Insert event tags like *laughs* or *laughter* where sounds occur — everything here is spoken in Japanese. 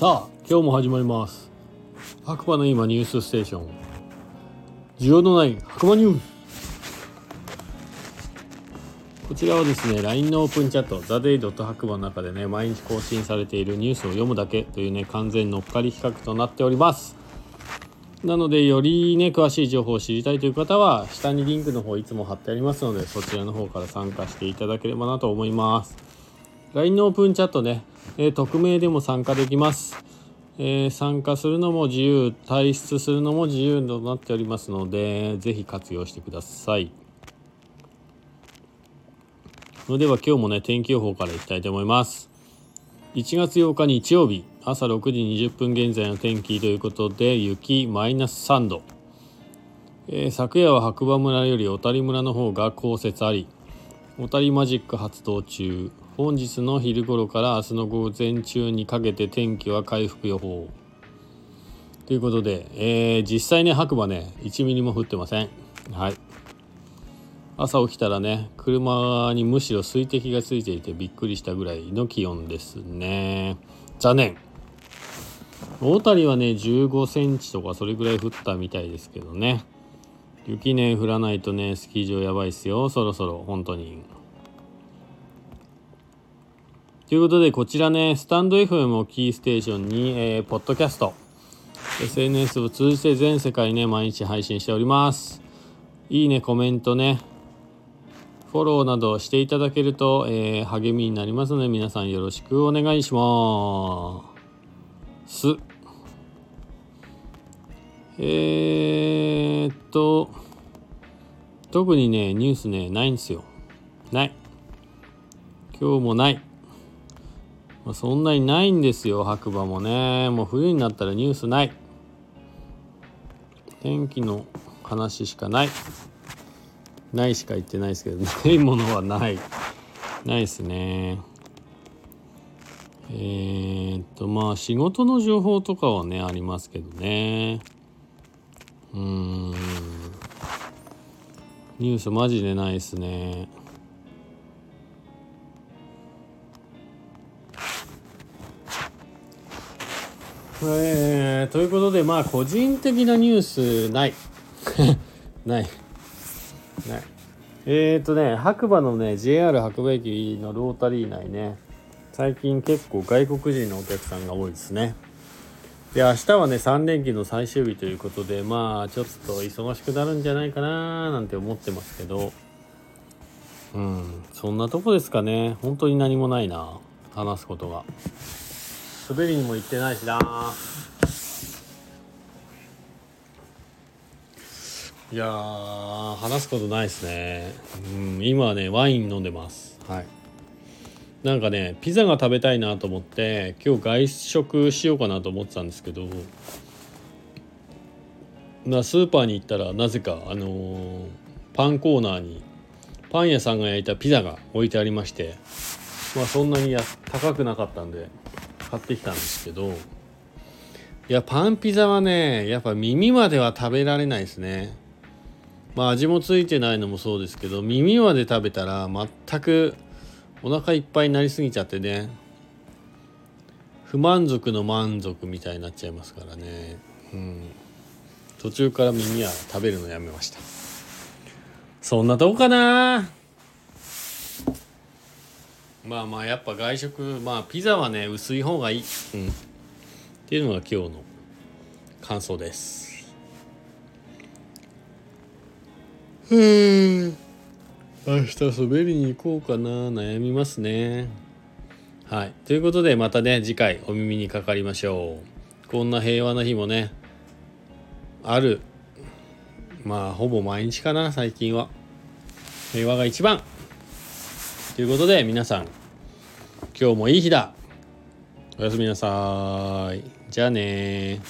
さあ今日も始まります。白馬の今ニュースステーション。需要のない白馬ニューこちらはですね LINE のオープンチャット TheDay. 白馬の中でね毎日更新されているニュースを読むだけというね完全乗っかり企画となっております。なのでよりね詳しい情報を知りたいという方は下にリンクの方いつも貼ってありますのでそちらの方から参加していただければなと思います。LINE のオープンチャットね、えー、匿名でも参加できます、えー、参加するのも自由退出するのも自由となっておりますのでぜひ活用してください。それでは今日もね天気予報からいきたいと思います。1月8日日曜日朝6時20分現在の天気ということで雪マイナス3度、えー、昨夜は白馬村より小谷村の方が降雪あり小谷マジック発動中。本日の昼頃から明日の午前中にかけて天気は回復予報。ということで、えー、実際ね白馬ね1ミリも降ってません。はい。朝起きたらね車にむしろ水滴がついていてびっくりしたぐらいの気温ですね。残念。大谷はね15センチとかそれぐらい降ったみたいですけどね。雪ね降らないとねスキー場やばいっすよ。そろそろ本当に。ということでこちらねスタンド FM をキーステーションに、えー、ポッドキャスト。SNS を通じて全世界ね毎日配信しております。いいねコメントね。フォローなどしていただけると、えー、励みになりますので皆さんよろしくお願いします。えー、と特にねニュースねないんですよ。ない。今日もない、まあ、そんなにないんですよ白馬もね。もう冬になったらニュースない。天気の話しかない。ないしか言ってないですけど *laughs* ないものはない。ないですね。えー、っとまあ仕事の情報とかはねありますけどね。うん。ニュースマジでないですね。えー、ということでまあ個人的なニュースない。*laughs* ない。ねえっ、ー、とね白馬のね JR 白馬駅のロータリー内ね最近結構外国人のお客さんが多いですね。で明日はね3連休の最終日ということでまあちょっと忙しくなるんじゃないかななんて思ってますけど。うんそんなとこですかね。本当に何もないな話すことが。滑りにも行ってないしな。いや話すことないですね。うん今はねワイン飲んでます。はいなんかねピザが食べたいなと思って今日外食しようかなと思ってたんですけどなスーパーに行ったらなぜかあのー、パンコーナーにパン屋さんが焼いたピザが置いてありましてまあそんなに高くなかったんで買ってきたんですけどいやパンピザはねやっぱ耳までは食べられないですね。まあ味もついてないのもそうですけど耳まで食べたら全くお腹いっぱいになりすぎちゃってね。不満足の満足みたいになっちゃいますからね。うん。途中から耳は食べるのやめました。そんなとこかな。まあまあやっぱ外食まあピザはね薄い方がいい、うん、っていうのが今日の感想です。うん。明日滑りに行こうかな悩みますね。はい。ということでまたね次回お耳にかかりましょう。こんな平和な日もねある。まあほぼ毎日かな最近は。平和が一番。ということで皆さん今日もいい日だ。おやすみなさい。じゃあね